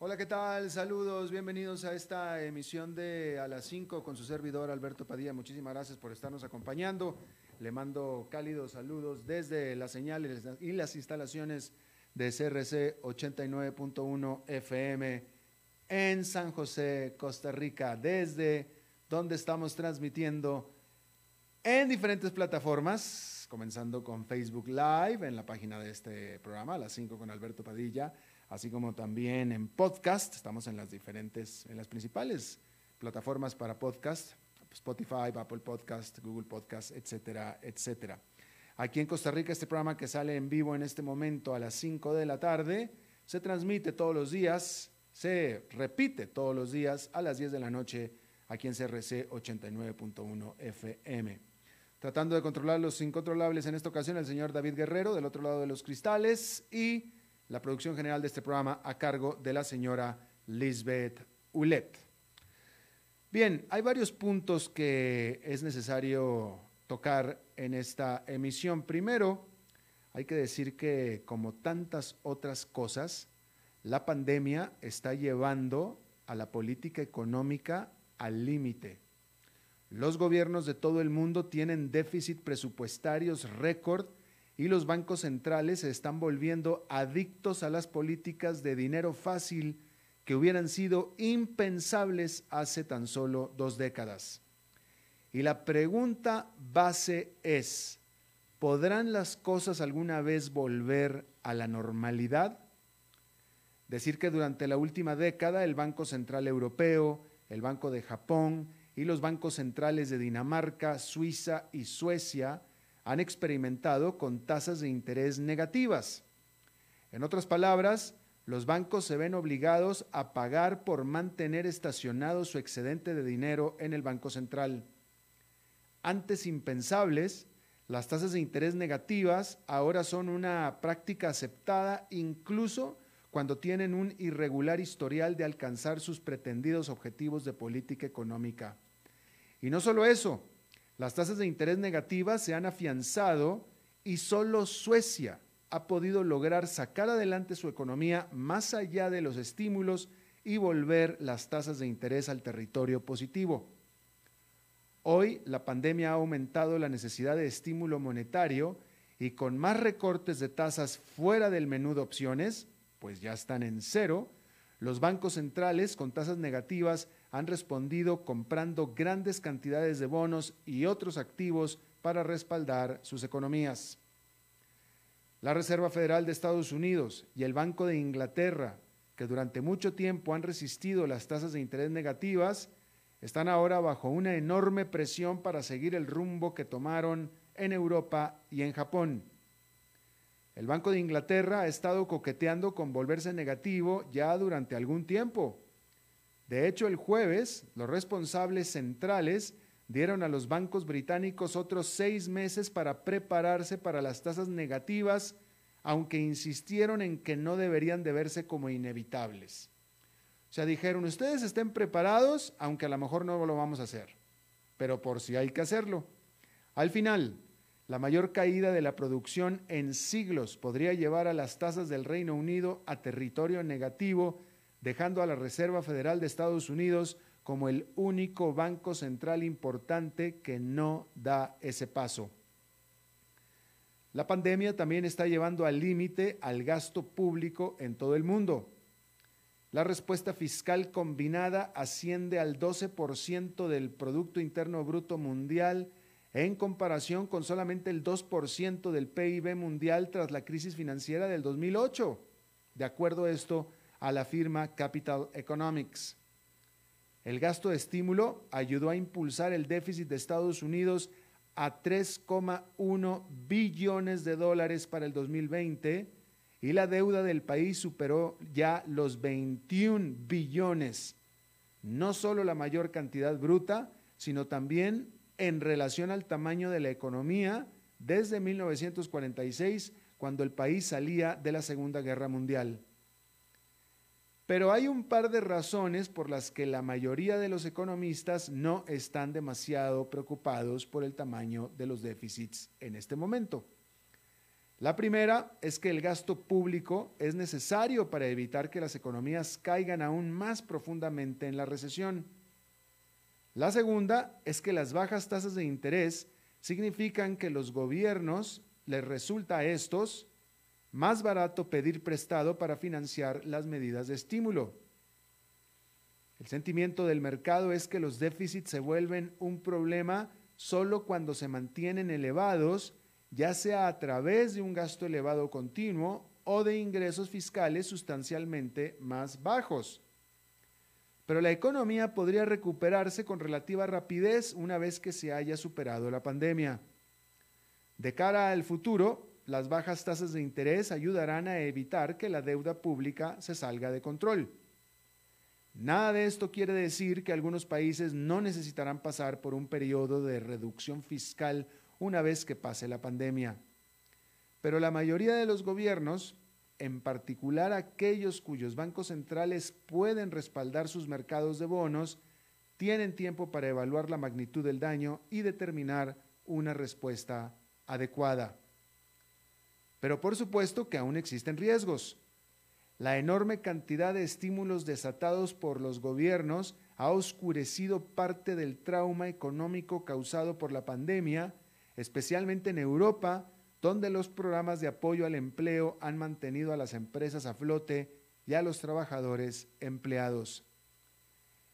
Hola, ¿qué tal? Saludos, bienvenidos a esta emisión de A las 5 con su servidor Alberto Padilla. Muchísimas gracias por estarnos acompañando. Le mando cálidos saludos desde la señal y las instalaciones de CRC 89.1 FM en San José, Costa Rica, desde donde estamos transmitiendo en diferentes plataformas, comenzando con Facebook Live en la página de este programa, a las 5 con Alberto Padilla así como también en podcast. Estamos en las diferentes, en las principales plataformas para podcast, Spotify, Apple Podcast, Google Podcast, etcétera, etcétera. Aquí en Costa Rica, este programa que sale en vivo en este momento a las 5 de la tarde, se transmite todos los días, se repite todos los días a las 10 de la noche aquí en CRC 89.1 FM. Tratando de controlar los incontrolables en esta ocasión, el señor David Guerrero, del otro lado de los cristales, y la producción general de este programa a cargo de la señora Lisbeth Ulet. Bien, hay varios puntos que es necesario tocar en esta emisión. Primero, hay que decir que como tantas otras cosas, la pandemia está llevando a la política económica al límite. Los gobiernos de todo el mundo tienen déficit presupuestarios récord y los bancos centrales se están volviendo adictos a las políticas de dinero fácil que hubieran sido impensables hace tan solo dos décadas. Y la pregunta base es, ¿podrán las cosas alguna vez volver a la normalidad? Decir que durante la última década el Banco Central Europeo, el Banco de Japón y los bancos centrales de Dinamarca, Suiza y Suecia han experimentado con tasas de interés negativas. En otras palabras, los bancos se ven obligados a pagar por mantener estacionado su excedente de dinero en el Banco Central. Antes impensables, las tasas de interés negativas ahora son una práctica aceptada incluso cuando tienen un irregular historial de alcanzar sus pretendidos objetivos de política económica. Y no solo eso, las tasas de interés negativas se han afianzado y solo Suecia ha podido lograr sacar adelante su economía más allá de los estímulos y volver las tasas de interés al territorio positivo. Hoy la pandemia ha aumentado la necesidad de estímulo monetario y con más recortes de tasas fuera del menú de opciones, pues ya están en cero, los bancos centrales con tasas negativas han respondido comprando grandes cantidades de bonos y otros activos para respaldar sus economías. La Reserva Federal de Estados Unidos y el Banco de Inglaterra, que durante mucho tiempo han resistido las tasas de interés negativas, están ahora bajo una enorme presión para seguir el rumbo que tomaron en Europa y en Japón. El Banco de Inglaterra ha estado coqueteando con volverse negativo ya durante algún tiempo de hecho, el jueves, los responsables centrales dieron a los bancos británicos otros seis meses para prepararse para las tasas negativas, aunque insistieron en que no deberían de verse como inevitables. O sea, dijeron, ustedes estén preparados, aunque a lo mejor no lo vamos a hacer, pero por si hay que hacerlo. Al final, la mayor caída de la producción en siglos podría llevar a las tasas del Reino Unido a territorio negativo dejando a la Reserva Federal de Estados Unidos como el único banco central importante que no da ese paso. La pandemia también está llevando al límite al gasto público en todo el mundo. La respuesta fiscal combinada asciende al 12% del Producto Interno Bruto Mundial en comparación con solamente el 2% del PIB mundial tras la crisis financiera del 2008, de acuerdo a esto a la firma Capital Economics. El gasto de estímulo ayudó a impulsar el déficit de Estados Unidos a 3,1 billones de dólares para el 2020 y la deuda del país superó ya los 21 billones, no solo la mayor cantidad bruta, sino también en relación al tamaño de la economía desde 1946, cuando el país salía de la Segunda Guerra Mundial. Pero hay un par de razones por las que la mayoría de los economistas no están demasiado preocupados por el tamaño de los déficits en este momento. La primera es que el gasto público es necesario para evitar que las economías caigan aún más profundamente en la recesión. La segunda es que las bajas tasas de interés significan que los gobiernos les resulta a estos más barato pedir prestado para financiar las medidas de estímulo. El sentimiento del mercado es que los déficits se vuelven un problema solo cuando se mantienen elevados, ya sea a través de un gasto elevado continuo o de ingresos fiscales sustancialmente más bajos. Pero la economía podría recuperarse con relativa rapidez una vez que se haya superado la pandemia. De cara al futuro, las bajas tasas de interés ayudarán a evitar que la deuda pública se salga de control. Nada de esto quiere decir que algunos países no necesitarán pasar por un periodo de reducción fiscal una vez que pase la pandemia. Pero la mayoría de los gobiernos, en particular aquellos cuyos bancos centrales pueden respaldar sus mercados de bonos, tienen tiempo para evaluar la magnitud del daño y determinar una respuesta adecuada. Pero por supuesto que aún existen riesgos. La enorme cantidad de estímulos desatados por los gobiernos ha oscurecido parte del trauma económico causado por la pandemia, especialmente en Europa, donde los programas de apoyo al empleo han mantenido a las empresas a flote y a los trabajadores empleados.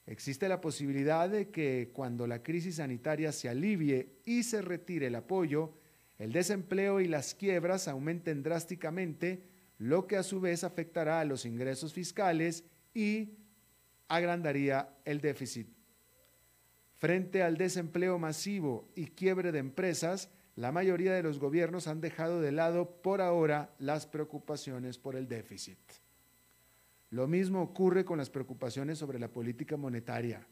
Existe la posibilidad de que cuando la crisis sanitaria se alivie y se retire el apoyo, el desempleo y las quiebras aumenten drásticamente, lo que a su vez afectará a los ingresos fiscales y agrandaría el déficit. Frente al desempleo masivo y quiebre de empresas, la mayoría de los gobiernos han dejado de lado por ahora las preocupaciones por el déficit. Lo mismo ocurre con las preocupaciones sobre la política monetaria,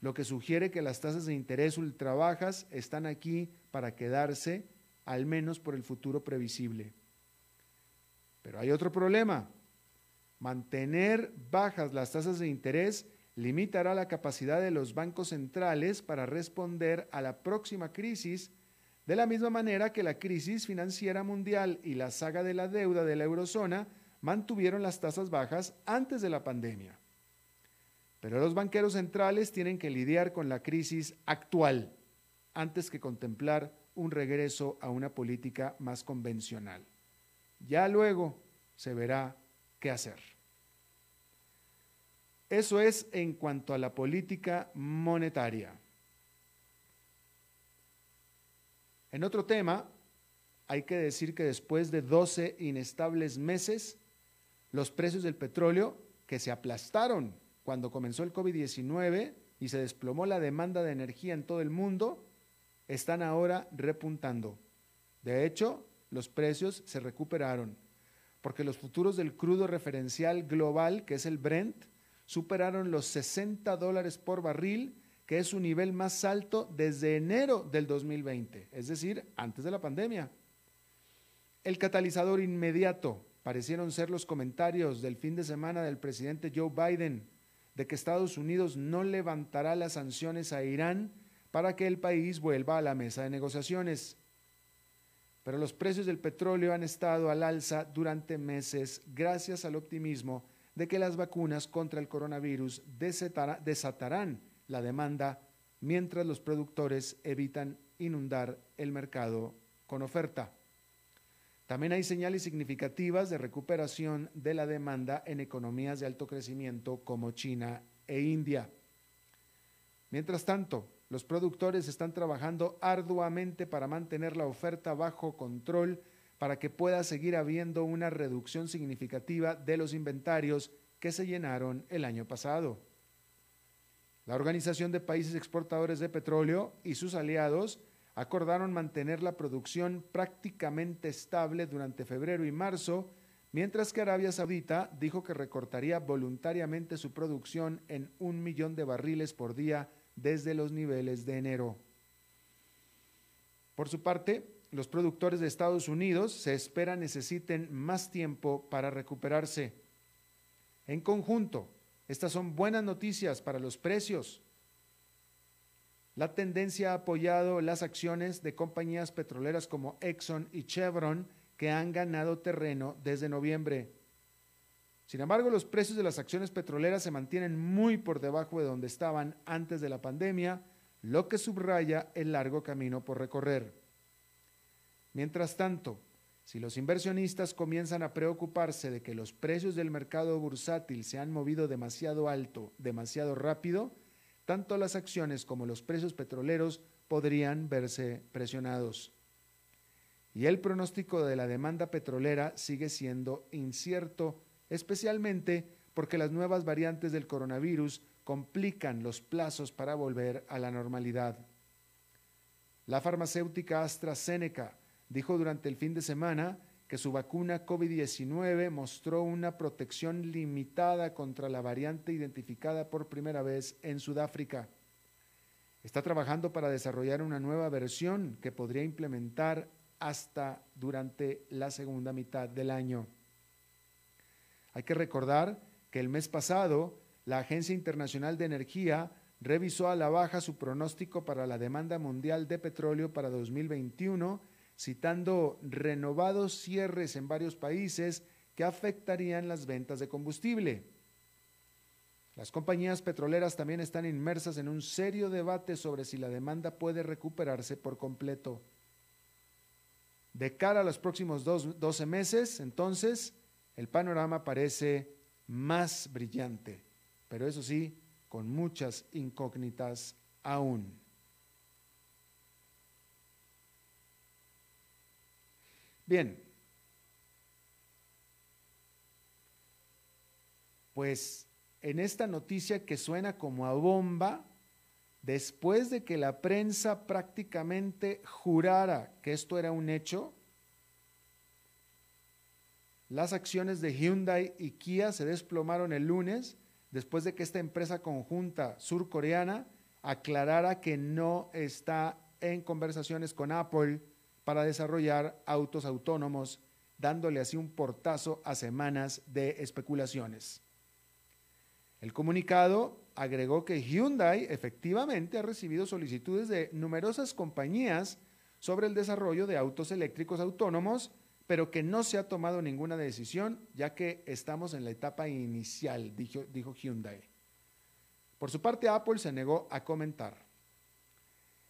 lo que sugiere que las tasas de interés ultrabajas están aquí para quedarse al menos por el futuro previsible. Pero hay otro problema. Mantener bajas las tasas de interés limitará la capacidad de los bancos centrales para responder a la próxima crisis de la misma manera que la crisis financiera mundial y la saga de la deuda de la eurozona mantuvieron las tasas bajas antes de la pandemia. Pero los banqueros centrales tienen que lidiar con la crisis actual antes que contemplar un regreso a una política más convencional. Ya luego se verá qué hacer. Eso es en cuanto a la política monetaria. En otro tema, hay que decir que después de 12 inestables meses, los precios del petróleo, que se aplastaron cuando comenzó el COVID-19 y se desplomó la demanda de energía en todo el mundo, están ahora repuntando. De hecho, los precios se recuperaron, porque los futuros del crudo referencial global, que es el Brent, superaron los 60 dólares por barril, que es su nivel más alto desde enero del 2020, es decir, antes de la pandemia. El catalizador inmediato parecieron ser los comentarios del fin de semana del presidente Joe Biden de que Estados Unidos no levantará las sanciones a Irán para que el país vuelva a la mesa de negociaciones. Pero los precios del petróleo han estado al alza durante meses gracias al optimismo de que las vacunas contra el coronavirus desatarán la demanda mientras los productores evitan inundar el mercado con oferta. También hay señales significativas de recuperación de la demanda en economías de alto crecimiento como China e India. Mientras tanto, los productores están trabajando arduamente para mantener la oferta bajo control para que pueda seguir habiendo una reducción significativa de los inventarios que se llenaron el año pasado. La Organización de Países Exportadores de Petróleo y sus aliados acordaron mantener la producción prácticamente estable durante febrero y marzo, mientras que Arabia Saudita dijo que recortaría voluntariamente su producción en un millón de barriles por día desde los niveles de enero. Por su parte, los productores de Estados Unidos se espera necesiten más tiempo para recuperarse. En conjunto, estas son buenas noticias para los precios. La tendencia ha apoyado las acciones de compañías petroleras como Exxon y Chevron que han ganado terreno desde noviembre. Sin embargo, los precios de las acciones petroleras se mantienen muy por debajo de donde estaban antes de la pandemia, lo que subraya el largo camino por recorrer. Mientras tanto, si los inversionistas comienzan a preocuparse de que los precios del mercado bursátil se han movido demasiado alto, demasiado rápido, tanto las acciones como los precios petroleros podrían verse presionados. Y el pronóstico de la demanda petrolera sigue siendo incierto, especialmente porque las nuevas variantes del coronavirus complican los plazos para volver a la normalidad. La farmacéutica AstraZeneca dijo durante el fin de semana que su vacuna COVID-19 mostró una protección limitada contra la variante identificada por primera vez en Sudáfrica. Está trabajando para desarrollar una nueva versión que podría implementar hasta durante la segunda mitad del año. Hay que recordar que el mes pasado la Agencia Internacional de Energía revisó a la baja su pronóstico para la demanda mundial de petróleo para 2021 citando renovados cierres en varios países que afectarían las ventas de combustible. Las compañías petroleras también están inmersas en un serio debate sobre si la demanda puede recuperarse por completo. De cara a los próximos 12 meses, entonces, el panorama parece más brillante, pero eso sí, con muchas incógnitas aún. Bien. Pues en esta noticia que suena como a bomba, después de que la prensa prácticamente jurara que esto era un hecho, las acciones de Hyundai y Kia se desplomaron el lunes después de que esta empresa conjunta surcoreana aclarara que no está en conversaciones con Apple para desarrollar autos autónomos, dándole así un portazo a semanas de especulaciones. El comunicado agregó que Hyundai efectivamente ha recibido solicitudes de numerosas compañías sobre el desarrollo de autos eléctricos autónomos, pero que no se ha tomado ninguna decisión, ya que estamos en la etapa inicial, dijo, Hyundai. Por su parte, Apple se negó a comentar.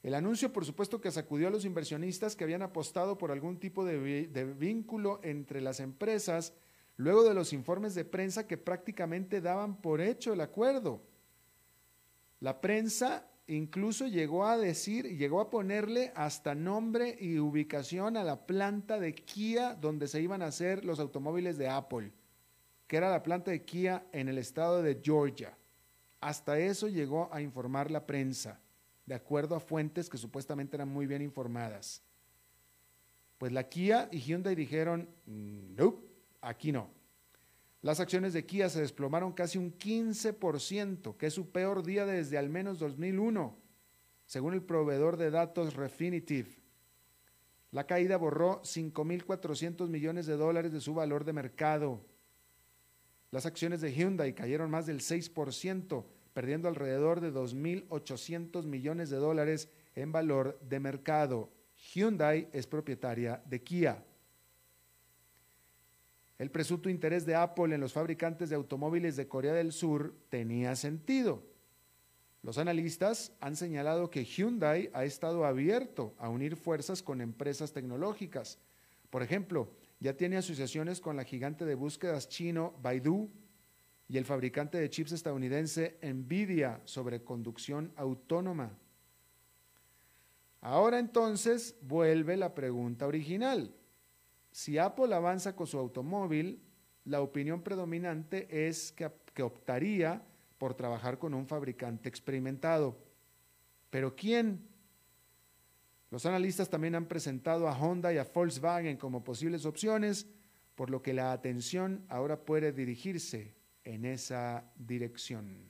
El anuncio, por supuesto, que sacudió a los inversionistas que habían apostado por algún tipo de, vínculo entre las empresas, luego de los informes de prensa que prácticamente daban por hecho el acuerdo. La prensa incluso llegó a decir, llegó a ponerle hasta nombre y ubicación a la planta de Kia donde se iban a hacer los automóviles de Apple, que era la planta de Kia en el estado de Georgia. Hasta eso llegó a informar la prensa de acuerdo a fuentes que supuestamente eran muy bien informadas. Pues la Kia y Hyundai dijeron, no, aquí no. Las acciones de Kia se desplomaron casi un 15%, que es su peor día desde al menos 2001, según el proveedor de datos Refinitiv. La caída borró 5.400 millones de dólares de su valor de mercado. Las acciones de Hyundai cayeron más del 6%, perdiendo alrededor de 2.800 millones de dólares en valor de mercado. Hyundai es propietaria de Kia. El presunto interés de Apple en los fabricantes de automóviles de Corea del Sur tenía sentido. Los analistas han señalado que Hyundai ha estado abierto a unir fuerzas con empresas tecnológicas. Por ejemplo, ya tiene asociaciones con la gigante de búsquedas chino Baidu y el fabricante de chips estadounidense Nvidia sobre conducción autónoma. Ahora entonces vuelve la pregunta original. Si Apple avanza con su automóvil, la opinión predominante es que, optaría por trabajar con un fabricante experimentado. Pero ¿quién? Los analistas también han presentado a Honda y a Volkswagen como posibles opciones, por lo que la atención ahora puede dirigirse en esa dirección.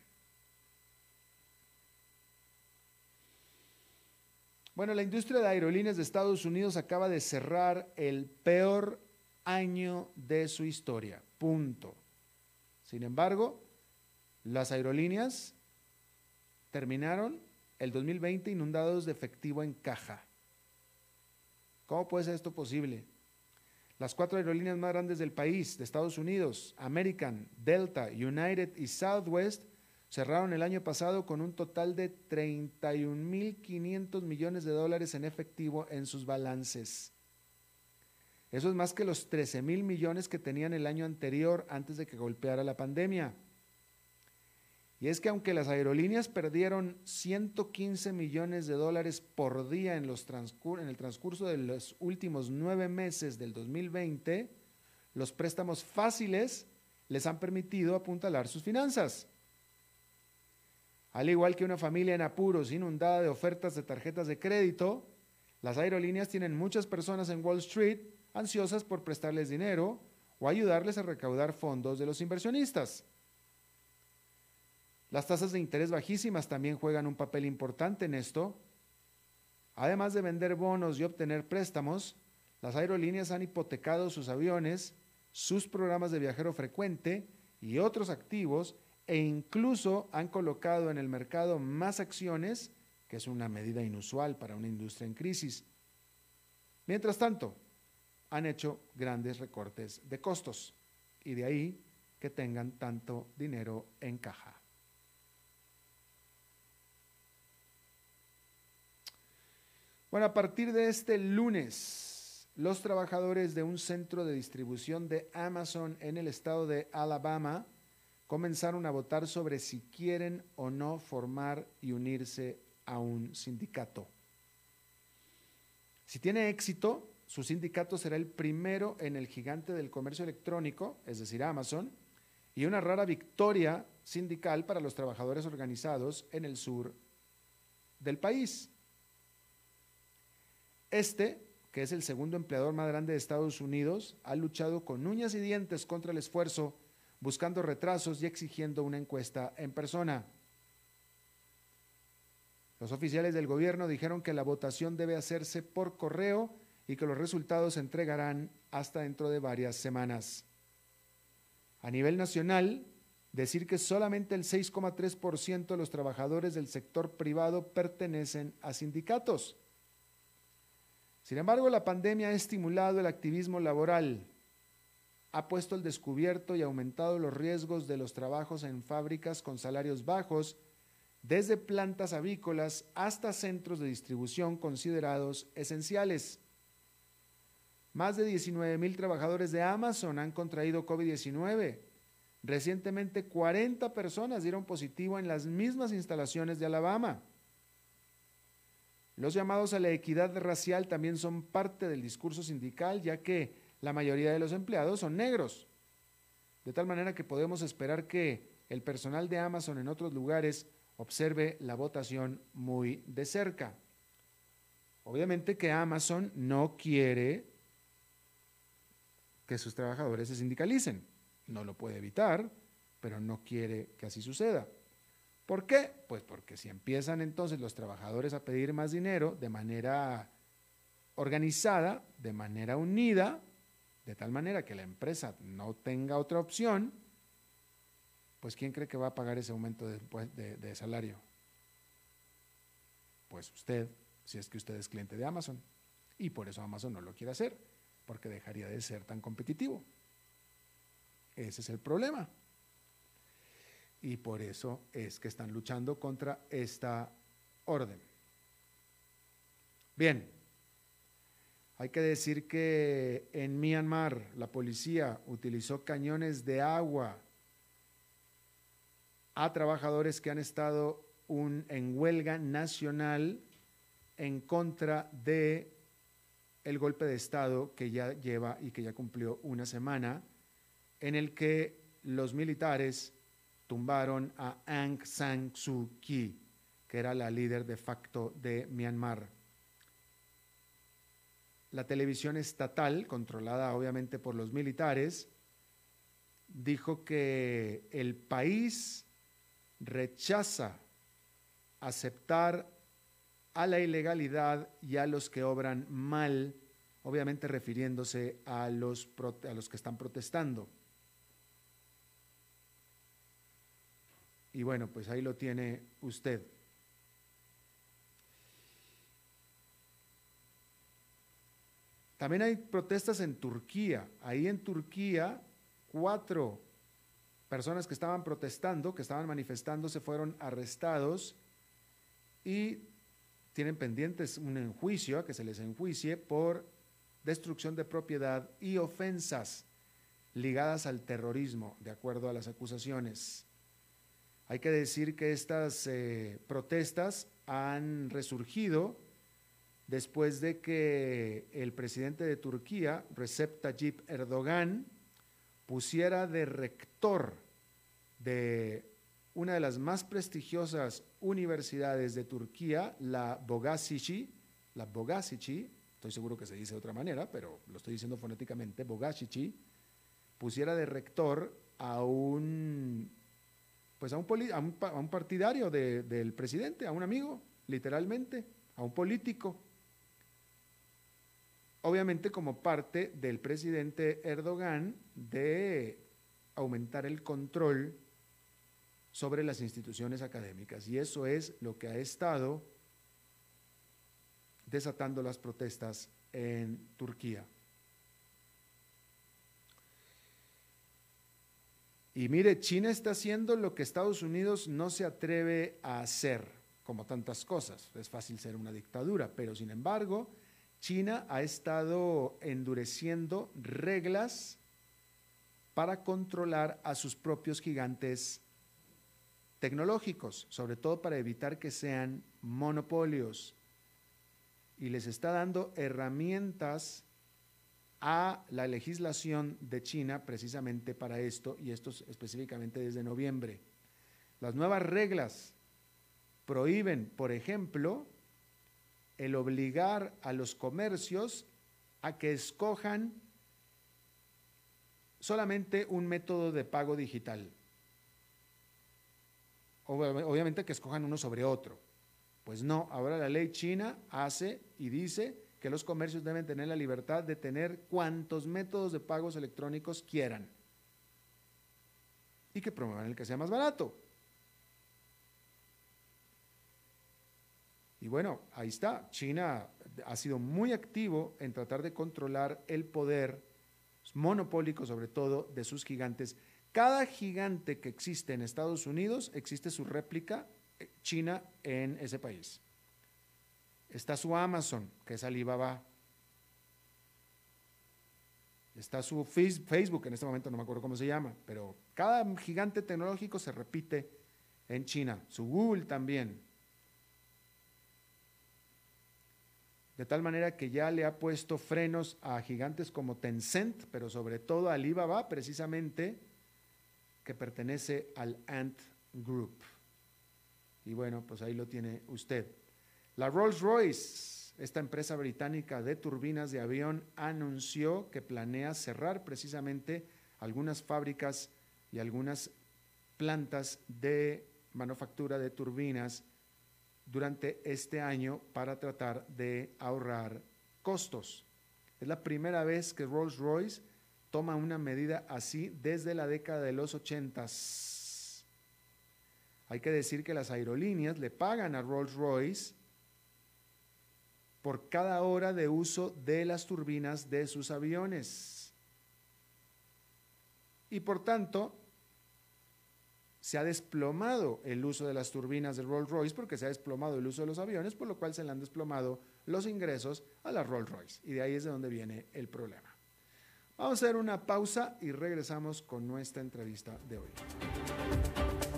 Bueno, la industria de aerolíneas de Estados Unidos acaba de cerrar el peor año de su historia. Punto. Sin embargo, las aerolíneas terminaron el 2020 inundados de efectivo en caja. ¿Cómo puede ser esto posible? Las cuatro aerolíneas más grandes del país, de Estados Unidos, American, Delta, United y Southwest, cerraron el año pasado con un total de 31.500 millones de dólares en efectivo en sus balances. Eso es más que los 13 mil millones que tenían el año anterior antes de que golpeara la pandemia. Y es que aunque las aerolíneas perdieron 115 millones de dólares por día en, los en el transcurso de los últimos nueve meses del 2020, los préstamos fáciles les han permitido apuntalar sus finanzas. Al igual que una familia en apuros inundada de ofertas de tarjetas de crédito, las aerolíneas tienen muchas personas en Wall Street ansiosas por prestarles dinero o ayudarles a recaudar fondos de los inversionistas. Las tasas de interés bajísimas también juegan un papel importante en esto. Además de vender bonos y obtener préstamos, las aerolíneas han hipotecado sus aviones, sus programas de viajero frecuente y otros activos e incluso han colocado en el mercado más acciones, que es una medida inusual para una industria en crisis. Mientras tanto, han hecho grandes recortes de costos y de ahí que tengan tanto dinero en caja. Bueno, a partir de este lunes, los trabajadores de un centro de distribución de Amazon en el estado de Alabama comenzaron a votar sobre si quieren o no formar y unirse a un sindicato. Si tiene éxito, su sindicato será el primero en el gigante del comercio electrónico, es decir, Amazon, y una rara victoria sindical para los trabajadores organizados en el sur del país. Este, que es el segundo empleador más grande de Estados Unidos, ha luchado con uñas y dientes contra el esfuerzo, buscando retrasos y exigiendo una encuesta en persona. Los oficiales del gobierno dijeron que la votación debe hacerse por correo y que los resultados se entregarán hasta dentro de varias semanas. A nivel nacional, decir que solamente el 6,3% de los trabajadores del sector privado pertenecen a sindicatos. Sin embargo, la pandemia ha estimulado el activismo laboral, ha puesto al descubierto y aumentado los riesgos de los trabajos en fábricas con salarios bajos, desde plantas avícolas hasta centros de distribución considerados esenciales. Más de 19 mil trabajadores de Amazon han contraído COVID-19. Recientemente 40 personas dieron positivo en las mismas instalaciones de Alabama. Los llamados a la equidad racial también son parte del discurso sindical, ya que la mayoría de los empleados son negros. De tal manera que podemos esperar que el personal de Amazon en otros lugares observe la votación muy de cerca. Obviamente que Amazon no quiere que sus trabajadores se sindicalicen. No lo puede evitar, pero no quiere que así suceda. ¿Por qué? Pues porque si empiezan entonces los trabajadores a pedir más dinero de manera organizada, de manera unida, de tal manera que la empresa no tenga otra opción, pues ¿quién cree que va a pagar ese aumento de, de salario? Pues usted, si es que usted es cliente de Amazon. Y por eso Amazon no lo quiere hacer, porque dejaría de ser tan competitivo. Ese es el problema y por eso es que están luchando contra esta orden. Bien, hay que decir que en Myanmar la policía utilizó cañones de agua a trabajadores que han estado en huelga nacional en contra de el golpe de Estado que ya lleva y que ya cumplió una semana, en el que los militares tumbaron a Aung San Suu Kyi, que era la líder de facto de Myanmar. La televisión estatal, controlada obviamente por los militares, dijo que el país rechaza aceptar a la ilegalidad y a los que obran mal, obviamente refiriéndose a los, a los que están protestando. Y bueno, pues ahí lo tiene usted. También hay protestas en Turquía. Ahí en Turquía, cuatro personas que estaban protestando, que estaban manifestándose, fueron arrestados y tienen pendientes un enjuicio, a que se les enjuicie por destrucción de propiedad y ofensas ligadas al terrorismo, de acuerdo a las acusaciones. Hay que decir que estas eh, protestas han resurgido después de que el presidente de Turquía, Recep Tayyip Erdogan, pusiera de rector de una de las más prestigiosas universidades de Turquía, la Bogazici, la Bogazici, estoy seguro que se dice de otra manera, pero lo estoy diciendo fonéticamente, Bogazici, pusiera de rector a un, pues a un, a un, partidario del presidente, a un amigo, literalmente, a un político obviamente como parte del presidente Erdogan de aumentar el control sobre las instituciones académicas. Y eso es lo que ha estado desatando las protestas en Turquía. Y mire, China está haciendo lo que Estados Unidos no se atreve a hacer, como tantas cosas. Es fácil ser una dictadura, pero sin embargo, China ha estado endureciendo reglas para controlar a sus propios gigantes tecnológicos, sobre todo para evitar que sean monopolios. Y les está dando herramientas a la legislación de China precisamente para esto, y esto específicamente desde noviembre. Las nuevas reglas prohíben, por ejemplo, el obligar a los comercios a que escojan solamente un método de pago digital. Obviamente que escojan uno sobre otro. Pues no, ahora la ley china hace y dice que los comercios deben tener la libertad de tener cuantos métodos de pagos electrónicos quieran y que promuevan el que sea más barato. Y bueno, ahí está. China ha sido muy activo en tratar de controlar el poder monopólico, sobre todo, de sus gigantes. Cada gigante que existe en Estados Unidos, existe su réplica eh, china en ese país. Está su Amazon, que es Alibaba. Está su Facebook, en este momento no me acuerdo cómo se llama, pero cada gigante tecnológico se repite en China. Su Google también. De tal manera que ya le ha puesto frenos a gigantes como Tencent, pero sobre todo a Alibaba, precisamente, que pertenece al Ant Group. Y bueno, pues ahí lo tiene usted. La Rolls Royce, esta empresa británica de turbinas de avión, anunció que planea cerrar precisamente algunas fábricas y algunas plantas de manufactura de turbinas durante este año para tratar de ahorrar costos. Es la primera vez que Rolls Royce toma una medida así desde la década de los 80. Hay que decir que las aerolíneas le pagan a Rolls Royce por cada hora de uso de las turbinas de sus aviones. Y por tanto, se ha desplomado el uso de las turbinas de Rolls Royce porque se ha desplomado el uso de los aviones, por lo cual se le han desplomado los ingresos a la Rolls Royce. Y de ahí es de donde viene el problema. Vamos a hacer una pausa y regresamos con nuestra entrevista de hoy.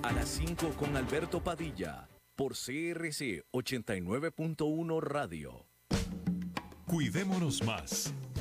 A las 5 con Alberto Padilla por CRC 89.1 Radio. Cuidémonos más.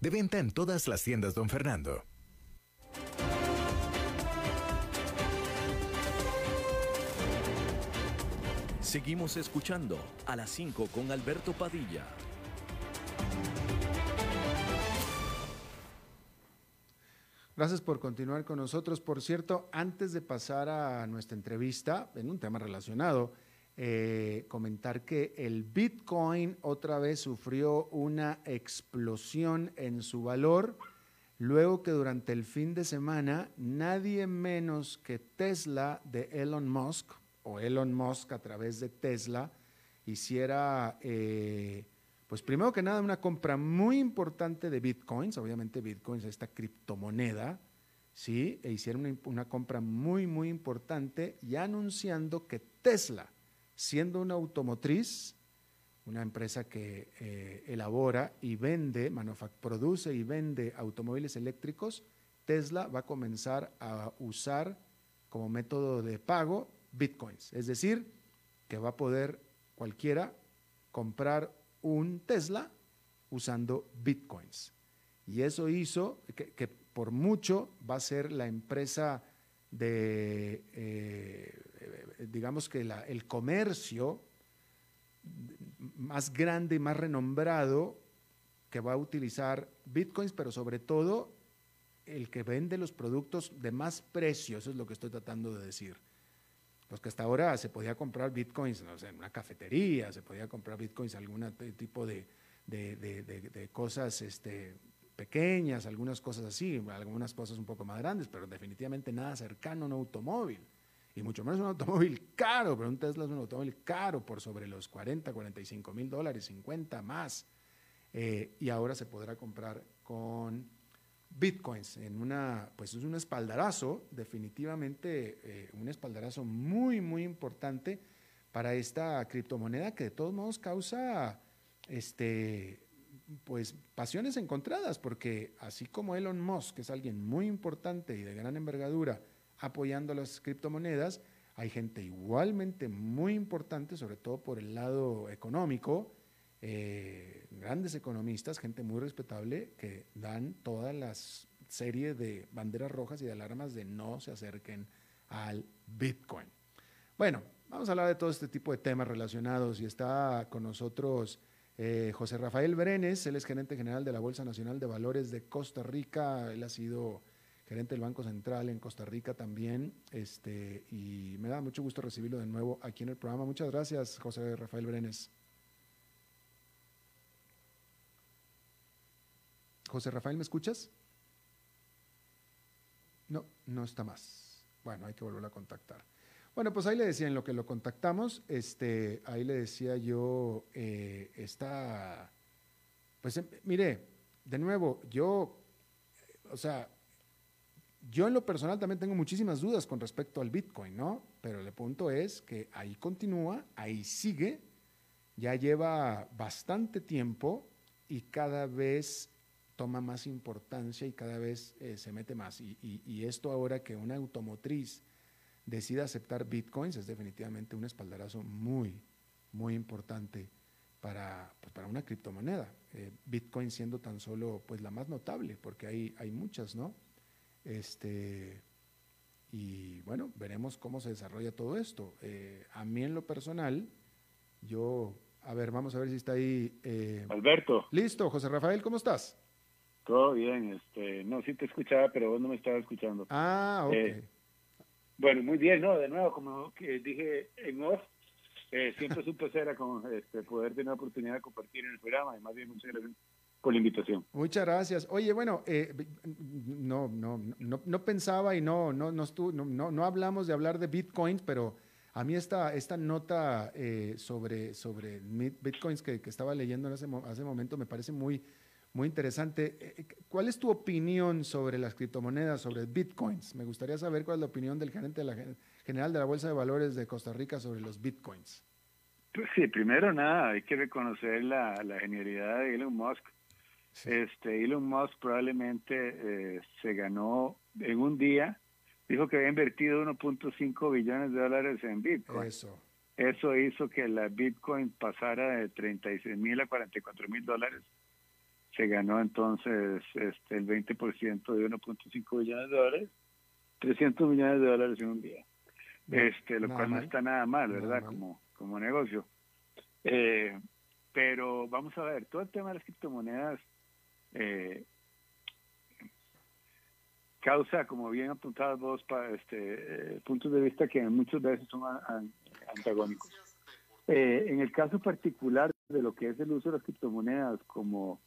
De venta en todas las tiendas, don Fernando. Seguimos escuchando a las 5 con Alberto Padilla. Gracias por continuar con nosotros. Por cierto, antes de pasar a nuestra entrevista, en un tema relacionado, eh, comentar que el Bitcoin otra vez sufrió una explosión en su valor, luego que durante el fin de semana nadie menos que Tesla de Elon Musk, o Elon Musk a través de Tesla, hiciera, eh, pues primero que nada, una compra muy importante de Bitcoins, obviamente Bitcoins es esta criptomoneda, ¿sí? E hicieron una, una compra muy, muy importante y anunciando que Tesla, siendo una automotriz, una empresa que eh, elabora y vende, produce y vende automóviles eléctricos, Tesla va a comenzar a usar como método de pago bitcoins. Es decir, que va a poder cualquiera comprar un Tesla usando bitcoins. Y eso hizo que, por mucho va a ser la empresa de eh, digamos que el comercio más grande y más renombrado que va a utilizar bitcoins, pero sobre todo el que vende los productos de más precio, eso es lo que estoy tratando de decir. Pues que hasta ahora se podía comprar bitcoins en una cafetería, se podía comprar bitcoins en algún tipo de, de, cosas este, pequeñas, algunas cosas así, algunas cosas un poco más grandes, pero definitivamente nada cercano a un automóvil y mucho menos un automóvil caro, pero un Tesla es un automóvil caro por sobre los 40, 45 mil dólares, 50 más. Eh, y ahora se podrá comprar con bitcoins en una, pues es un espaldarazo, definitivamente eh, un espaldarazo muy, muy importante para esta criptomoneda que de todos modos causa este, pues pasiones encontradas, porque así como Elon Musk, que es alguien muy importante y de gran envergadura, apoyando las criptomonedas. Hay gente igualmente muy importante, sobre todo por el lado económico, eh, grandes economistas, gente muy respetable, que dan todas las serie de banderas rojas y de alarmas de no se acerquen al Bitcoin. Bueno, vamos a hablar de todo este tipo de temas relacionados y está con nosotros eh, José Rafael Brenes, él es gerente general de la Bolsa Nacional de Valores de Costa Rica, él ha sido gerente del Banco Central en Costa Rica también, este, y me da mucho gusto recibirlo de nuevo aquí en el programa. Muchas gracias, José Rafael Brenes. José Rafael, ¿me escuchas? No, no está más. Bueno, hay que volver a contactar. Bueno, pues ahí le decía en lo que lo contactamos, este, ahí le decía yo, eh, está, pues eh, mire, de nuevo, yo, o sea, yo en lo personal también tengo muchísimas dudas con respecto al Bitcoin, ¿no? Pero el punto es que ahí continúa, ahí sigue, ya lleva bastante tiempo y cada vez toma más importancia y cada vez eh, se mete más. Y, esto ahora que una automotriz decida aceptar bitcoins es definitivamente un espaldarazo muy, muy importante para, pues, para una criptomoneda. Eh, bitcoin siendo tan solo pues la más notable, porque hay, hay muchas, ¿no? Este, y bueno, veremos cómo se desarrolla todo esto. Eh, a mí en lo personal, yo, a ver, vamos a ver si está ahí. Alberto. Listo, José Rafael, ¿cómo estás? Todo bien, este, no, sí te escuchaba, pero vos no me estabas escuchando. Ah, ok. Eh, bueno, muy bien, no, de nuevo, como dije en off, eh, siempre es un placer con, este, poder tener la oportunidad de compartir en el programa, y más bien muchas gracias por la invitación. Muchas gracias. Oye, bueno, eh, no, no, no, no, pensaba y no, no, no, no, no, hablamos de hablar de Bitcoin, pero a mí esta, esta nota sobre, sobre Bitcoins que, que estaba leyendo en ese, hace momento me parece muy muy interesante. Eh, eh, ¿Cuál es tu opinión sobre las criptomonedas, sobre bitcoins? Me gustaría saber cuál es la opinión del gerente de la, general de la Bolsa de Valores de Costa Rica sobre los bitcoins. Pues sí, primero nada, hay que reconocer la, genialidad de Elon Musk. Este, Elon Musk probablemente eh, se ganó en un día, dijo que había invertido 1.5 billones de dólares en Bitcoin. Eso. Eso hizo que la Bitcoin pasara de 36 mil a 44 mil dólares se ganó entonces este, el 20% de 1.5 billones de dólares, 300 millones de dólares en un día. este, lo cual no está nada mal, ¿verdad? Como, como negocio. Eh, pero vamos a ver, todo el tema de las criptomonedas eh, causa, como bien apuntados vos, para este, eh, puntos de vista que muchas veces son antagónicos. en el caso particular de lo que es el uso de las criptomonedas como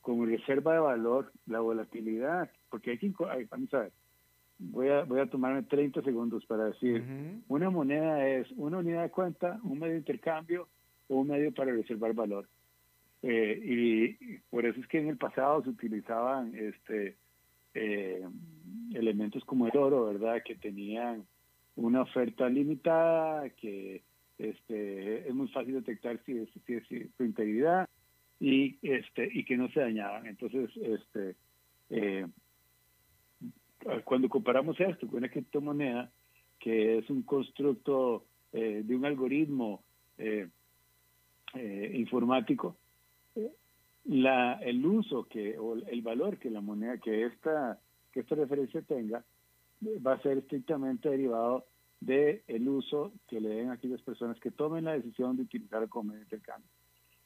como reserva de valor, la volatilidad, porque hay que, vamos a ver, voy a, voy a tomarme 30 segundos para decir, una moneda es una unidad de cuenta, un medio de intercambio o un medio para reservar valor. Eh, y, por eso es que en el pasado se utilizaban este eh, elementos como el oro, ¿verdad? Que tenían una oferta limitada, que este, es muy fácil detectar si es, si es su integridad y este y que no se dañaban entonces este eh, cuando comparamos esto con una criptomoneda que es un constructo eh, de un algoritmo eh, informático la el uso que o el valor que la moneda que esta que esta referencia tenga va a ser estrictamente derivado de el uso que le den a aquellas personas que tomen la decisión de utilizar como medio de intercambio.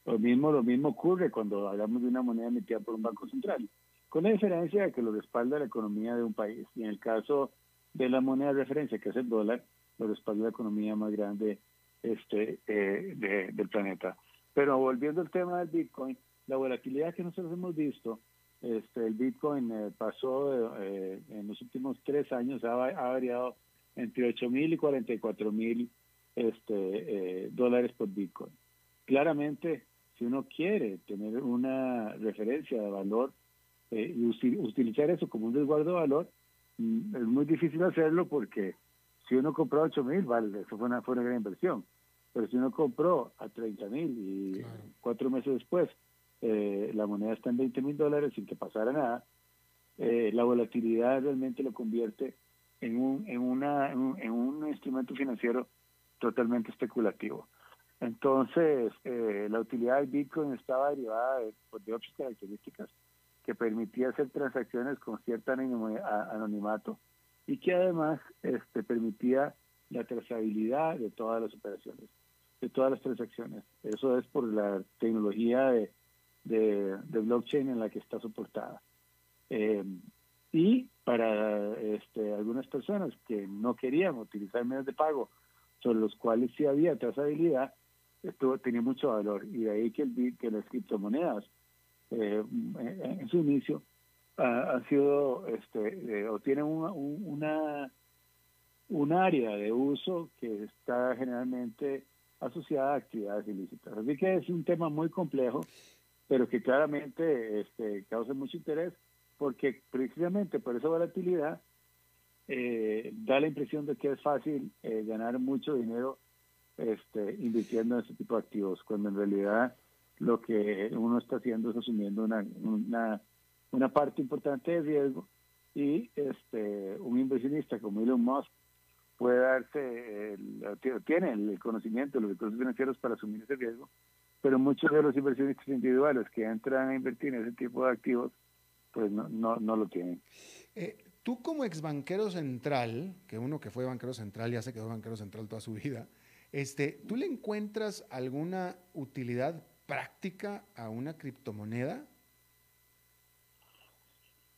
Lo mismo, lo mismo ocurre cuando hablamos de una moneda emitida por un banco central, con la diferencia de que lo respalda la economía de un país. Y en el caso de la moneda de referencia, que es el dólar, lo respalda la economía más grande este, eh, del planeta. Pero volviendo al tema del Bitcoin, la volatilidad que nosotros hemos visto, este, el Bitcoin eh, pasó eh, en los últimos tres años, ha, variado entre 8 mil y 44 mil este, dólares por Bitcoin. Claramente, si uno quiere tener una referencia de valor eh, y utilizar eso como un resguardo de valor, mm, es muy difícil hacerlo porque si uno compró 8 mil, vale, eso fue una, fue una gran inversión. Pero si uno compró a 30 mil y cuatro meses después eh, la moneda está en 20 mil dólares sin que pasara nada, eh, la volatilidad realmente lo convierte en un, en, una, en un instrumento financiero totalmente especulativo. Entonces, eh, la utilidad del Bitcoin estaba derivada de, pues, otras características que permitía hacer transacciones con cierto anonimato y que además este, permitía la trazabilidad de todas las operaciones, de todas las transacciones. Eso es por la tecnología de, de, blockchain en la que está soportada. Eh, y para este, algunas personas que no querían utilizar medios de pago sobre los cuales sí había trazabilidad, esto tenía mucho valor y de ahí que, el, que las criptomonedas eh, en su inicio ha, sido este eh, o tienen una un área de uso que está generalmente asociada a actividades ilícitas. Así que es un tema muy complejo, pero que claramente este, causa mucho interés porque precisamente por esa volatilidad eh, da la impresión de que es fácil ganar mucho dinero este, invirtiendo en ese tipo de activos, cuando en realidad lo que uno está haciendo es asumiendo una, una parte importante de riesgo y este un inversionista como Elon Musk puede darse, tiene el conocimiento, los recursos financieros para asumir ese riesgo, pero muchos de los inversionistas individuales que entran a invertir en ese tipo de activos, pues no, no, no lo tienen. Eh, tú como ex banquero central, que uno que fue banquero central ya se quedó banquero central toda su vida, este, ¿tú le encuentras alguna utilidad práctica a una criptomoneda?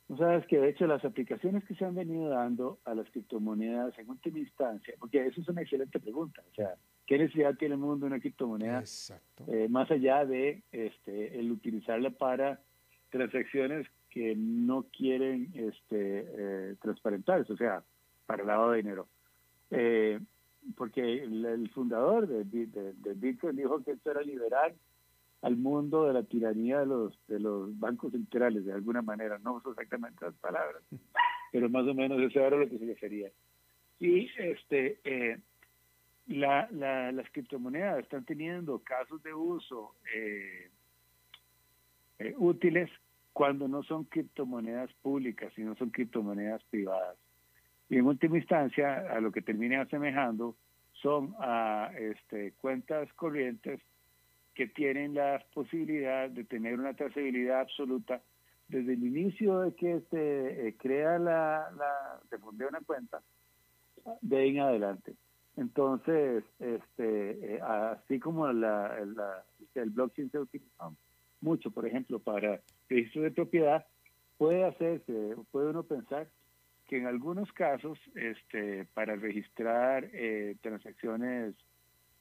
No sabes que de hecho las aplicaciones que se han venido dando a las criptomonedas en última instancia, porque eso es una excelente pregunta, o sea, ¿qué necesidad tiene el mundo de una criptomoneda eh, más allá de este, el utilizarla para transacciones que no quieren este, eh, transparentarse, o sea, para el lavado de dinero? Eh, porque el, fundador de, de, Bitcoin dijo que esto era liberal al mundo de la tiranía de los de los bancos centrales de alguna manera. No uso exactamente las palabras pero más o menos eso era lo que se refería. Y este eh, la, las criptomonedas están teniendo casos de uso eh, eh, útiles cuando no son criptomonedas públicas sino son criptomonedas privadas y en última instancia a lo que termina asemejando son a este, cuentas corrientes que tienen la posibilidad de tener una trazabilidad absoluta desde el inicio de que este, eh, crea la, la, se funde una cuenta, de ahí en adelante. Entonces, este, eh, así como la, el blockchain se utiliza mucho, por ejemplo, para registro de propiedad, puede hacerse, puede uno pensar que en algunos casos, este, para registrar eh, transacciones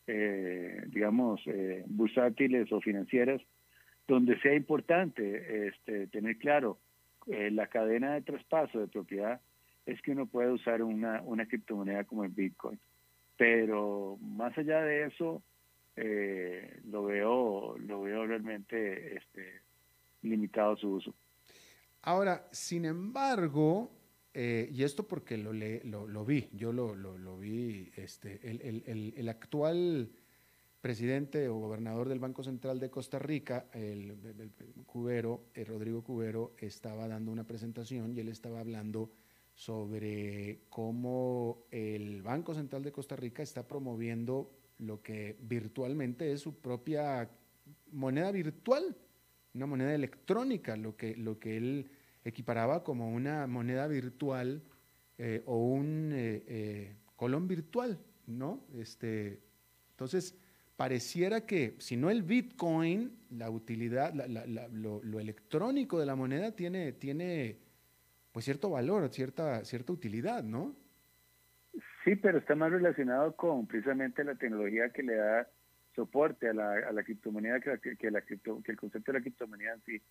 eh, digamos, eh, bursátiles o financieras, donde sea importante este, tener claro eh, la cadena de traspaso de propiedad, es que uno puede usar una, una criptomoneda como el Bitcoin. Pero más allá de eso, eh, lo veo lo veo realmente este, limitado su uso. Ahora, sin embargo, eh, y esto porque lo, lo, vi, yo lo, lo, vi, este, el, el, el, actual presidente o gobernador del Banco Central de Costa Rica, el, Cubero, eh, Rodrigo Cubero, estaba dando una presentación y él estaba hablando sobre cómo el Banco Central de Costa Rica está promoviendo lo que virtualmente es su propia moneda virtual, una moneda electrónica, lo que, lo que él equiparaba como una moneda virtual eh, o un eh, eh, colón virtual, ¿no? Este, entonces, pareciera que si no el Bitcoin, la utilidad, lo, electrónico de la moneda tiene, tiene pues cierto valor, cierta, cierta utilidad, ¿no? Sí, pero está más relacionado con precisamente la tecnología que le da soporte a la, a la criptomoneda que, que, la cripto, que el concepto de la criptomoneda en sí.